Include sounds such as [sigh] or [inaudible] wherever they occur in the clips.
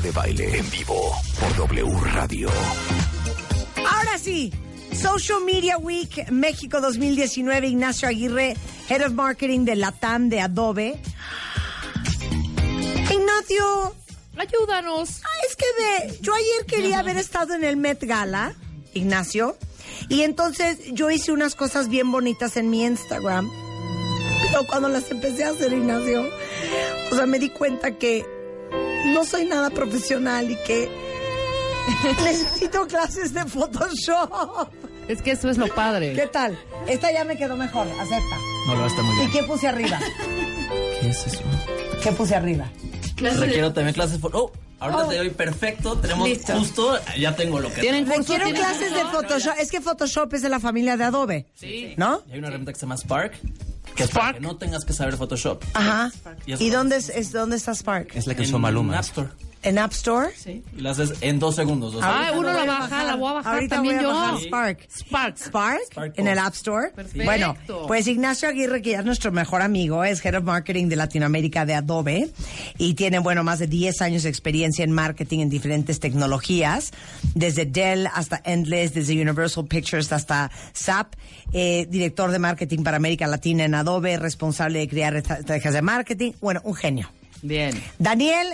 Marta de Baile en vivo por W Radio. Ahora sí, Social Media Week México 2019, Ignacio Aguirre, Head of Marketing de Latam de Adobe. Ignacio, Ayúdanos. ah, es que ve, yo ayer quería haber estado en el Met Gala, Ignacio, y entonces yo hice unas cosas bien bonitas en mi Instagram. Pero cuando las empecé a hacer, Ignacio, o sea, me di cuenta que no soy nada profesional y que [laughs] necesito clases de Photoshop. Es que eso es lo padre. ¿Qué tal? Esta ya me quedó mejor, acepta. No, lo está muy ¿Y bien. qué puse arriba? ¿Qué es eso? ¿Qué puse arriba? Requiero también clases de Oh, ahorita te doy perfecto. Tenemos Listo. justo, ya tengo lo que ¿Tienen curso? Quiero ¿Tienen clases de? Photoshop. Es que Photoshop es de la familia de Adobe. Sí. ¿No? Y hay una herramienta que se llama Spark. Que es para Spark. que no tengas que saber Photoshop. Ajá. Y es- ¿Y dónde, es, es- dónde está Spark? Es la que En usó Maluma. App Store. ¿En App Store? Sí. Y la haces en dos segundos. dos Ah, uno la baja, la voy a bajar Ahorita también voy a yo. bajar Spark. Spark. Spark, Spark en el. App Store. Perfecto. Bueno, pues Ignacio Aguirre, que ya es nuestro mejor amigo, es Head of Marketing de Latinoamérica de Adobe y tiene, bueno, más de 10 años de experiencia en marketing en diferentes tecnologías, desde Dell hasta Endless, desde Universal Pictures hasta SAP, eh, director de marketing para América Latina en Adobe, responsable de crear estrategias de marketing. Bueno, un genio. Bien. Daniel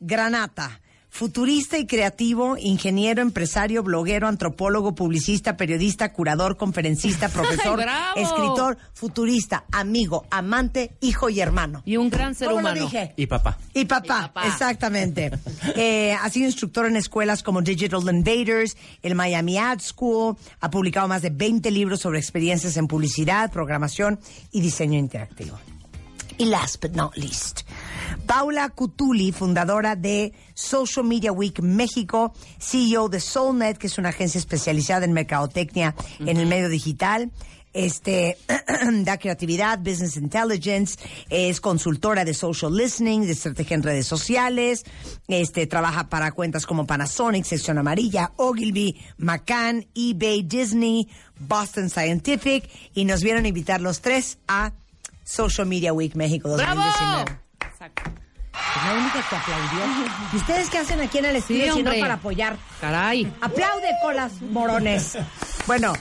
Granata, futurista y creativo, ingeniero, empresario, bloguero, antropólogo, publicista, periodista, curador, conferencista, [laughs] profesor, escritor, futurista, amigo, amante, hijo y hermano. Y un gran ser ¿Cómo humano. lo dije? Y papá. Y papá, Y papá. exactamente. [laughs] Eh, ha sido instructor en escuelas como Digital Invaders, el Miami Ad School, ha publicado más de 20 libros sobre experiencias en publicidad, programación y diseño interactivo. Y last but not least, Paula Cutuli, fundadora de Social Media Week México, CEO de SoulNet, que es una agencia especializada en mercadotecnia en el medio digital. Este [clears throat] da creatividad, business intelligence, es consultora de social listening, de estrategia en redes sociales, este trabaja para cuentas como Panasonic, Sección Amarilla, Ogilvy, McCann, eBay, Disney, Boston Scientific y nos vieron invitar los tres a Social Media Week México 2019. ¡Bravo! Exacto. Es la única que aplaudió. ¿Y ustedes qué hacen aquí en el estudio si no hombre. para apoyar? Caray. Aplaude con las morones. Bueno,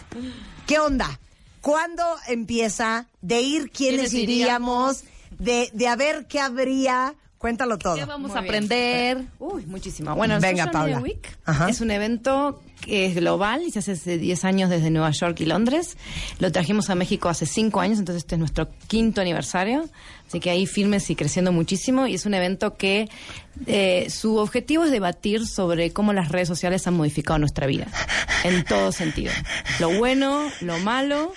¿qué onda? ¿Cuándo empieza de ir quiénes ¿Quiénes iríamos? De, de a ver qué habría. Cuéntalo todo. ¿Qué vamos Muy a bien. aprender? Uy, muchísimo. Bueno, Venga, Social Media Paula. Week Ajá. es un evento que es global y se hace hace 10 años desde Nueva York y Londres. Lo trajimos a México hace 5 años, entonces este es nuestro quinto aniversario. Así que ahí firmes y creciendo muchísimo. Y es un evento que eh, su objetivo es debatir sobre cómo las redes sociales han modificado nuestra vida. En todo sentido. Lo bueno, lo malo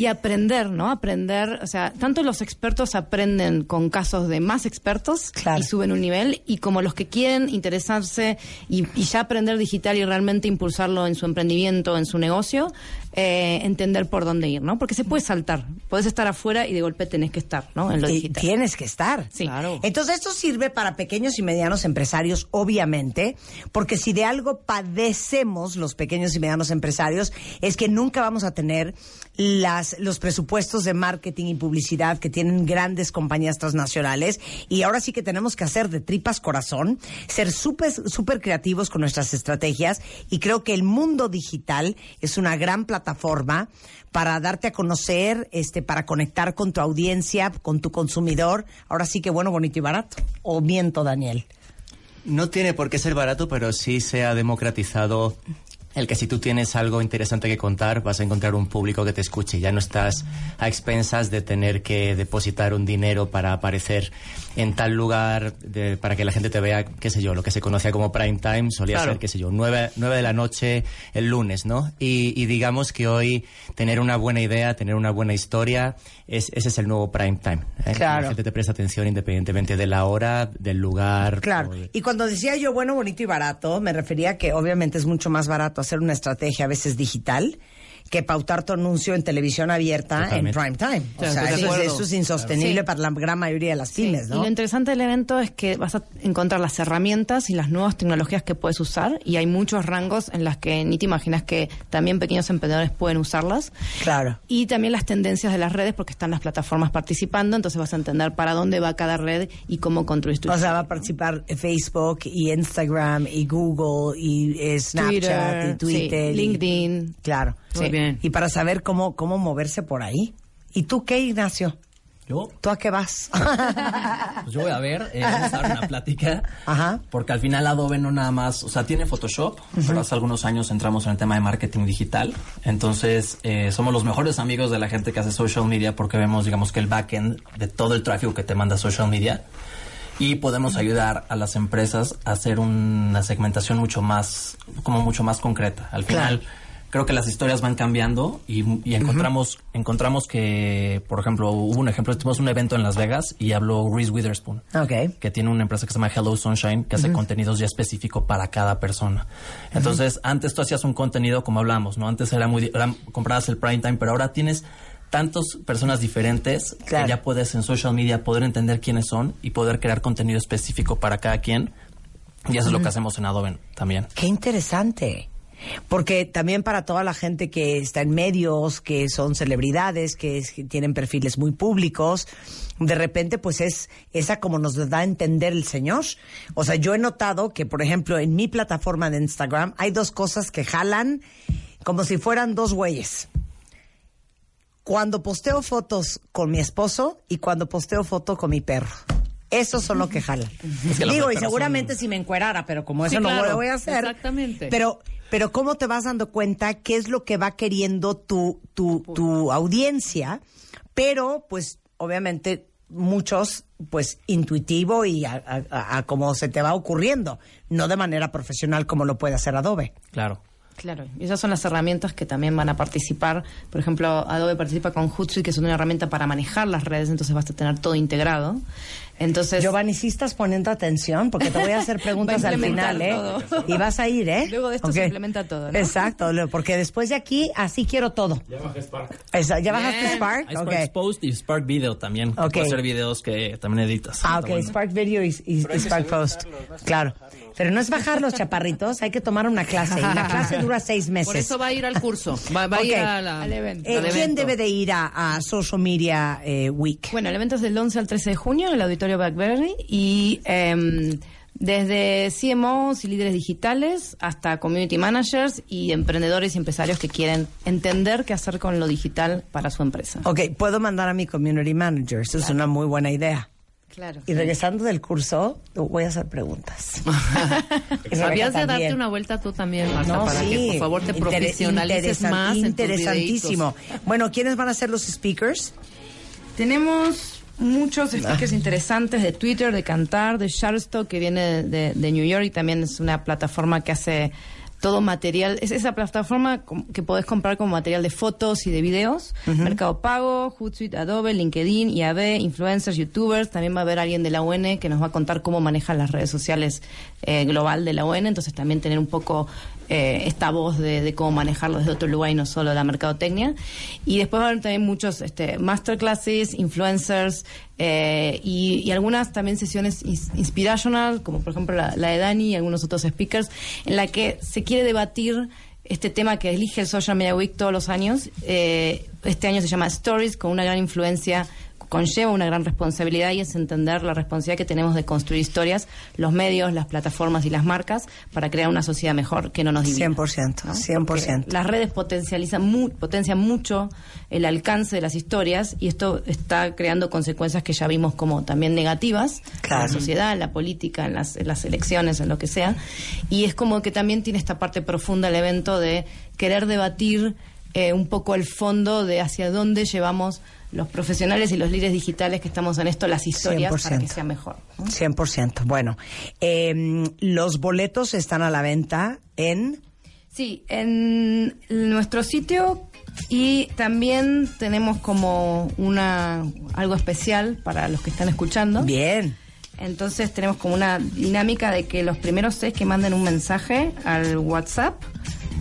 y aprender, ¿no? Aprender, o sea, tanto los expertos aprenden con casos de más expertos Claro. y suben un nivel, y como los que quieren interesarse y, y ya aprender digital y realmente impulsarlo en su emprendimiento, en su negocio, eh, entender por dónde ir, ¿no? Porque se puede saltar, puedes estar afuera y de golpe tenés que estar, ¿no? En lo Y digital. tienes que estar. Sí. Claro. Entonces esto sirve para pequeños y medianos empresarios, obviamente, porque si de algo padecemos los pequeños y medianos empresarios es que nunca vamos a tener las, los presupuestos de marketing y publicidad que tienen grandes compañías transnacionales y ahora sí que tenemos que hacer de tripas corazón, ser súper súper creativos con nuestras estrategias y creo que el mundo digital es una gran plataforma para darte a conocer, este, para conectar con tu audiencia, con tu consumidor. Ahora sí que bueno, bonito y barato. O miento, Daniel. No tiene por qué ser barato, pero sí se ha democratizado el que si tú tienes algo interesante que contar, vas a encontrar un público que te escuche. Ya no estás a expensas de tener que depositar un dinero para aparecer en tal lugar, de- para que la gente te vea, qué sé yo, lo que se conocía como prime time, solía Claro. ser, qué sé yo, nueve, nueve de la noche el lunes, ¿no? Y, y digamos que hoy tener una buena idea, tener una buena historia, es, ese es el nuevo prime time. ¿eh? Claro. La gente te presta atención independientemente de la hora, del lugar. Claro. de- Y cuando decía yo bueno, bonito y barato, me refería a que obviamente es mucho más barato hacer una estrategia a veces digital que pautar tu anuncio en televisión abierta Totalmente. en prime time. O Sí, sea, eso, eso es insostenible Sí. para la gran mayoría de las pymes, Y ¿no? lo interesante del evento es que vas a encontrar las herramientas y las nuevas tecnologías que puedes usar y hay muchos rangos en las que ni te imaginas que también pequeños emprendedores pueden usarlas. Claro. Y también las tendencias de las redes porque están las plataformas participando, entonces vas a entender para dónde va cada red y cómo construir tu O sea, va a participar Facebook y Instagram y Google y eh, Snapchat y Twitter. sí, y- LinkedIn. Claro. Muy Sí. bien. Y para saber cómo, cómo moverse por ahí. ¿Y tú qué, Ignacio? Yo, ¿Tú a qué vas? [laughs] pues yo voy a ver, eh, vamos a dar una plática. Ajá. Porque al final Adobe no nada más, o sea, tiene Photoshop, pero hace algunos años entramos en el tema de marketing digital. Entonces, eh, somos los mejores amigos de la gente que hace social media porque vemos, digamos, que el backend de todo el tráfico que te manda social media. Y podemos ayudar a las empresas a hacer una segmentación mucho más, como mucho más concreta. Al final, creo que las historias van cambiando y, y encontramos, encontramos que, por ejemplo, hubo un ejemplo, tuvimos un evento en Las Vegas y habló Reese Witherspoon ok. que tiene una empresa que se llama Hello Sunshine, que hace contenidos ya específico para cada persona. Entonces, antes tú hacías un contenido como hablamos, ¿no? Antes era muy, era, comprabas el prime time, pero ahora tienes tantas personas diferentes Claro. que ya puedes en social media poder entender quiénes son y poder crear contenido específico para cada quien. Y eso es lo que hacemos en Adobe también. Qué interesante. Porque también para toda la gente que está en medios, que son celebridades, que, es- que tienen perfiles muy públicos, de repente pues es esa como nos da a entender el señor. O sea, yo he notado que, por ejemplo, en mi plataforma de Instagram hay dos cosas que jalan como si fueran dos güeyes. Cuando posteo fotos con mi esposo y cuando posteo foto con mi perro. Esos son lo que jalan. que los Digo, y seguramente son- si me encuerara, pero como Sí, eso no claro, lo voy a hacer. exactamente. Pero, pero ¿cómo te vas dando cuenta qué es lo que va queriendo tu, tu, tu audiencia? Pero, pues, obviamente, muchos, pues, intuitivo y a, a- como se te va ocurriendo, no de manera profesional como lo puede hacer Adobe. Claro. Claro, y esas son las herramientas que también van a participar. Por ejemplo, Adobe participa con Hootsuite, que es una herramienta para manejar las redes, entonces vas a tener todo integrado. Entonces, Giovanni, sí estás poniendo atención porque te voy a hacer [laughs] preguntas al final, ¿eh? todo. Y vas a ir, ¿eh? Luego de esto Ok. se implementa todo, ¿no? Exacto, porque después de aquí, así quiero todo. Ya bajé Spark. ¿Ya bajaste. Spark? Hay. Spark Post y Spark Video también. que Ok. puedes hacer videos que también editas. Ah, ok, bueno. Spark Video y, y- y Spark Post. Claro. Pero no es bajar los chaparritos, hay que tomar una clase. Y la clase dura seis meses. Por eso va a ir al curso. Va, va a ir a la- Al evento. Eh, ¿Quién evento. debe de ir a, a Social Media eh, Week? Bueno, el evento es del 11 al 13 de junio en el Auditorio Blackberry y em, desde CMOs y líderes digitales hasta community managers y emprendedores y empresarios que quieren entender qué hacer con lo digital para su empresa. Ok, puedo mandar a mi community manager. Eso es una muy buena idea. Claro. Y regresando del curso, voy a hacer preguntas. [laughs] Habías de darte una vuelta tú también, Marta, No, para sí. que por favor te Inter- profesionalices más en tus Interesantísimo. Bueno, ¿quiénes van a ser los speakers? Tenemos muchos speakers interesantes de Twitter, de Cantar, de Shutterstock, que viene de, de New York y también es una plataforma que hace todo material. Es esa plataforma que podés comprar como material de fotos y de videos. Mercado Pago, Hootsuite, Adobe, LinkedIn, IAB, influencers, youtubers. También va a haber alguien de la UN que nos va a contar cómo manejan las redes sociales eh, global de la UN. Entonces también tener un poco eh, esta voz de, cómo manejarlo desde otro lugar y no solo la mercadotecnia. Y después va a también muchos este, masterclasses, influencers eh, y, algunas también sesiones ins- inspirational, como por ejemplo la, la de Dani y algunos otros speakers, en la que se quiere debatir este tema que elige el Social Media Week todos los años. Eh, este año se llama Stories, con una gran influencia conlleva una gran responsabilidad y es entender la responsabilidad que tenemos de construir historias, los medios, las plataformas y las marcas para crear una sociedad mejor que no nos divida. 100%, ¿no? 100%. Porque Las redes potencializan mu- potencian mucho el alcance de las historias y esto está creando consecuencias que ya vimos como también negativas Claro. en la sociedad, en la política, en las, en las elecciones, en lo que sea. Y es como que también tiene esta parte profunda el evento de querer debatir eh, un poco el fondo de hacia dónde llevamos los profesionales y los líderes digitales que estamos en esto, las historias, para que 100%. sea mejor. ¿no? 100%. Bueno, eh, los boletos están a la venta en... Sí, en nuestro sitio y también tenemos como una algo especial para los que están escuchando. Bien. Entonces tenemos como una dinámica de que los primeros seis que manden un mensaje al WhatsApp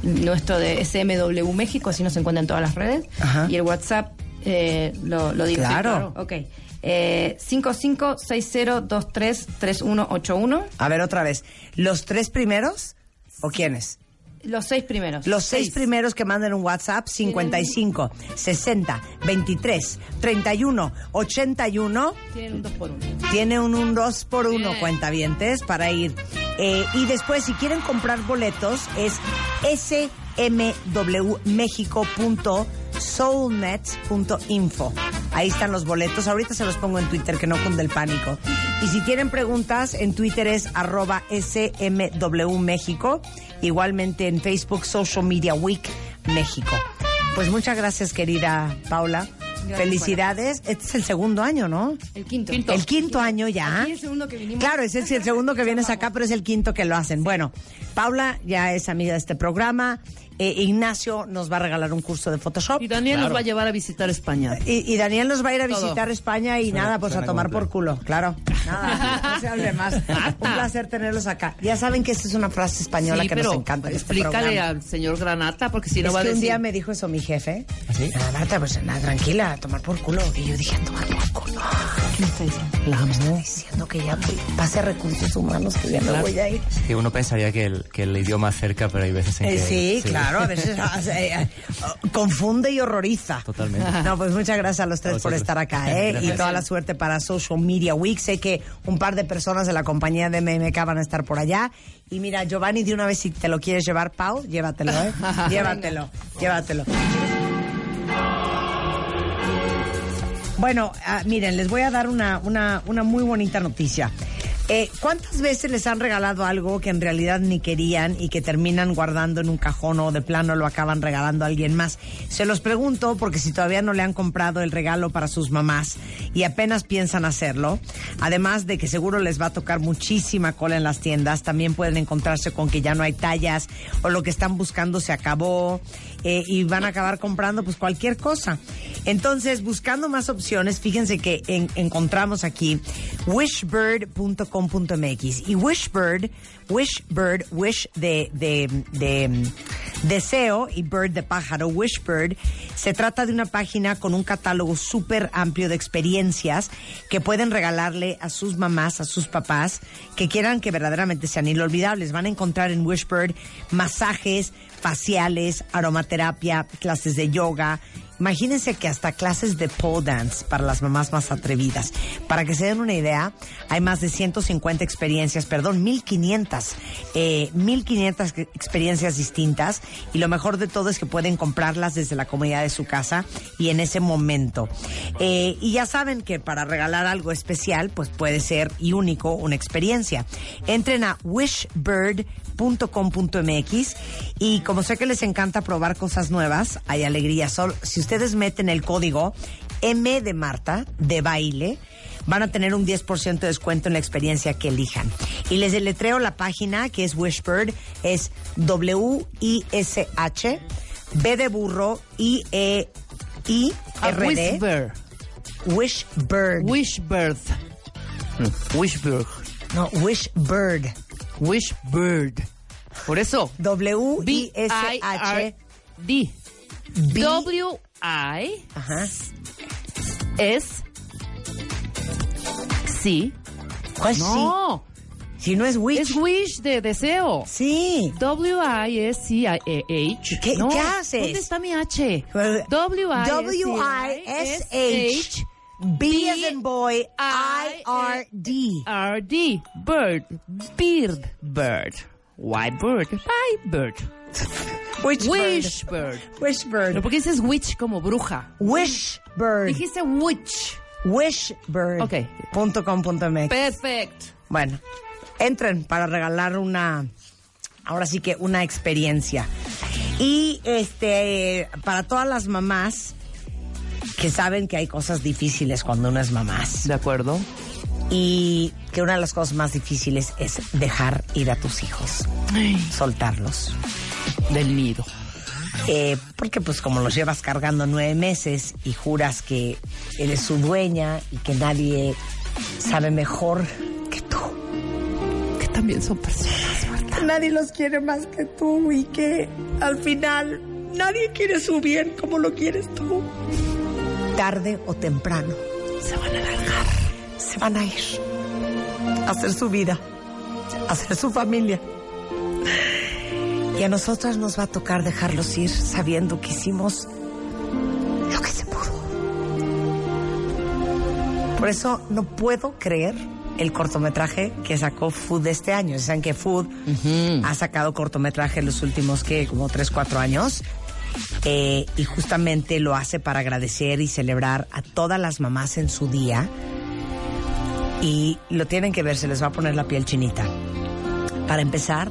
nuestro de SMW México, así nos encuentran en todas las redes. Ajá. Y el WhatsApp, eh, lo, lo digo. Claro. Ok. Eh, 5560233181. A ver, otra vez. ¿Los tres primeros o quiénes? Los seis primeros. Los seis, primeros que manden un WhatsApp 55 60 23 31 81 Tienen un 2 por 1 tiene un, un dos por uno Bien. cuentavientes para ir. Eh, y después, si quieren comprar boletos, es smwmexico.soulnet.info. Ahí están los boletos. Ahorita se los pongo en Twitter, que no cunde el pánico. Y si tienen preguntas, en Twitter es arroba smwmexico. Igualmente en Facebook, Social Media Week México. Pues muchas gracias, querida Paula. Felicidades. Este es el segundo año, ¿no? El quinto. El quinto año ya. Aquí es el segundo que vinimos. Claro, ese es el segundo que vienes acá, pero es el quinto que lo hacen. Bueno, Paula ya es amiga de este programa. Eh, Ignacio nos va a regalar un curso de Photoshop. Y Daniel Claro. nos va a llevar a visitar España. Y, y Daniel nos va a ir a Todo. visitar España y Suena- nada, pues a tomar por culo, claro. Nada, no se hable más. [laughs] Un placer tenerlos acá. Ya saben que esta es una frase española Sí, que pero nos encanta. en este explícale programa. al señor Granata, porque si no es va a que un decir... día me dijo eso mi jefe. ¿Ah, sí? Nada, Marta, pues nada, tranquila, tomar por culo. Y yo dije, a tomar por culo. ¿Qué me está diciendo? La me está diciendo que ya pase a recursos humanos, que ya me voy a ir. Que uno pensaría que el, que el idioma acerca, pero hay veces en Eh, que... sí, claro, a veces [laughs] eh, confunde y horroriza. Totalmente. No, pues muchas gracias a los tres A por estar acá, [laughs] ¿eh? Y Gracias. toda la suerte para Social Media Week. Sé que un par de personas de la compañía de MMK van a estar por allá. Y mira, Giovanni, de una vez, si te lo quieres llevar, Pau, llévatelo, ¿eh? [laughs] llévatelo, llévatelo. Bueno, ah, miren, les voy a dar una, una, una muy bonita noticia. Eh, ¿Cuántas veces les han regalado algo que en realidad ni querían y que terminan guardando en un cajón o de plano lo acaban regalando a alguien más? Se los pregunto porque si todavía no le han comprado el regalo para sus mamás y apenas piensan hacerlo, además de que seguro les va a tocar muchísima cola en las tiendas, también pueden encontrarse con que ya no hay tallas o lo que están buscando se acabó eh, y van a acabar comprando pues cualquier cosa. Entonces, buscando más opciones, fíjense que en- encontramos aquí wishbird.com.mx y Wishbird, Wishbird, Wish de, de, de deseo y bird de pájaro, Wishbird, se trata de una página con un catálogo súper amplio de experiencias que pueden regalarle a sus mamás, a sus papás, que quieran que verdaderamente sean inolvidables. Van a encontrar en Wishbird masajes faciales, aromaterapia, clases de yoga. Imagínense que hasta clases de pole dance para las mamás más atrevidas. Para que se den una idea, hay más de 150 experiencias, perdón, 1500, eh, 1500 que- experiencias distintas. Y lo mejor de todo es que pueden comprarlas desde la comodidad de su casa y en ese momento. Eh, y ya saben que para regalar algo especial, pues puede ser y único una experiencia. Entren a wishbird.com.mx y como sé que les encanta probar cosas nuevas, hay alegría. Sol, si ustedes meten el código M de Marta de baile, van a tener un 10% de descuento en la experiencia que elijan. Y les deletreo la página que es Wishbird, es W-I-S-H, B de burro, I-E-I, A R-D, Whisper. Wishbird. Wishbird. Wishbird. No, Wishbird. Wishbird. Por eso. W-I-S-H. B-I-R-D. B- W-I Ajá. S C. ¿Cuál sí? No, Si no es Wish. es wish de deseo. Sí. W-I-S-C-I-A-H. ¿Qué- No, qué haces? ¿Dónde está mi H? Well, W-I-S-H. B as in boy, I-R-D. R-D. Bird. Beard. Bird. White bird. White bird. [laughs] Wishbird. Wishbird. Wishbird. ¿Pero por qué dices witch como bruja? Wishbird. Dijiste witch. Wishbird. Ok. Punto com punto MX. Perfecto. Bueno, entren para regalar una, ahora sí que una experiencia. Y este, para todas las mamás que saben que hay cosas difíciles cuando uno es mamás. ¿De acuerdo? Y que una de las cosas más difíciles es dejar ir a tus hijos, soltarlos. Del nido. Eh, porque pues como los llevas cargando nueve meses y juras que eres su dueña y que nadie sabe mejor que tú. Que también son personas, Marta. nadie los quiere más que tú y que al final nadie quiere su bien como lo quieres tú. Tarde o temprano se van a largar, se van a ir a hacer su vida, a hacer su familia. Y a nosotras nos va a tocar dejarlos ir sabiendo que hicimos lo que se pudo. Por eso no puedo creer el cortometraje que sacó Food de este año. Saben que Food ha sacado cortometraje en los últimos, que Como 3, 4 años. Eh, y justamente lo hace para agradecer y celebrar a todas las mamás en su día. Y lo tienen que ver, se les va a poner la piel chinita. Para empezar,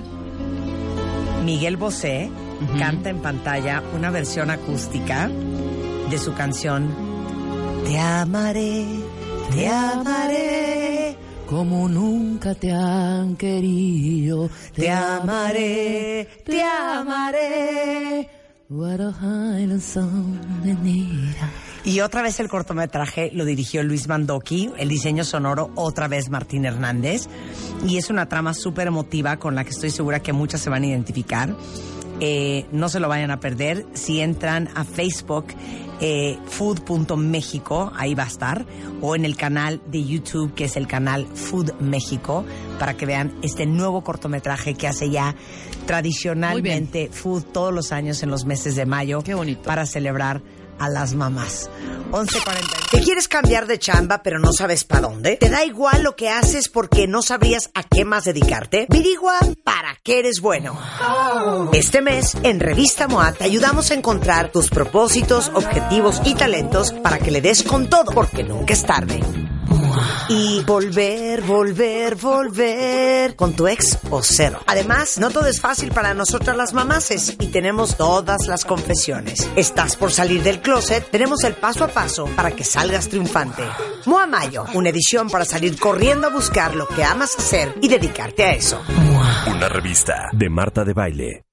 Miguel Bosé canta en pantalla una versión acústica de su canción Te amaré, te amaré, Como nunca te han querido, te amaré, te amaré. Y otra vez el cortometraje lo dirigió Luis Mandoki, el diseño sonoro otra vez Martín Hernández. Y es una trama súper emotiva con la que estoy segura que muchas se van a identificar. Eh, no se lo vayan a perder. Si entran a Facebook, eh, food.méxico, ahí va a estar. O en el canal de YouTube, que es el canal Food México, para que vean este nuevo cortometraje que hace ya tradicionalmente Food todos los años en los meses de mayo. Qué bonito. Para celebrar a las mamás. 11.40. ¿Te quieres cambiar de chamba pero no sabes para dónde? ¿Te da igual lo que haces porque no sabrías a qué más dedicarte? Virigua para qué eres bueno. Este mes, en Revista MOA, te ayudamos a encontrar tus propósitos, objetivos y talentos para que le des con todo, porque nunca es tarde. Y volver, volver, volver con tu ex o cero. Además, no todo es fácil para nosotras las mamaces y tenemos todas las confesiones. ¿Estás por salir del closet? Tenemos el paso a paso para que salgas triunfante. Moa Mayo, una edición para salir corriendo a buscar lo que amas hacer y dedicarte a eso. Una revista de Marta de Baile.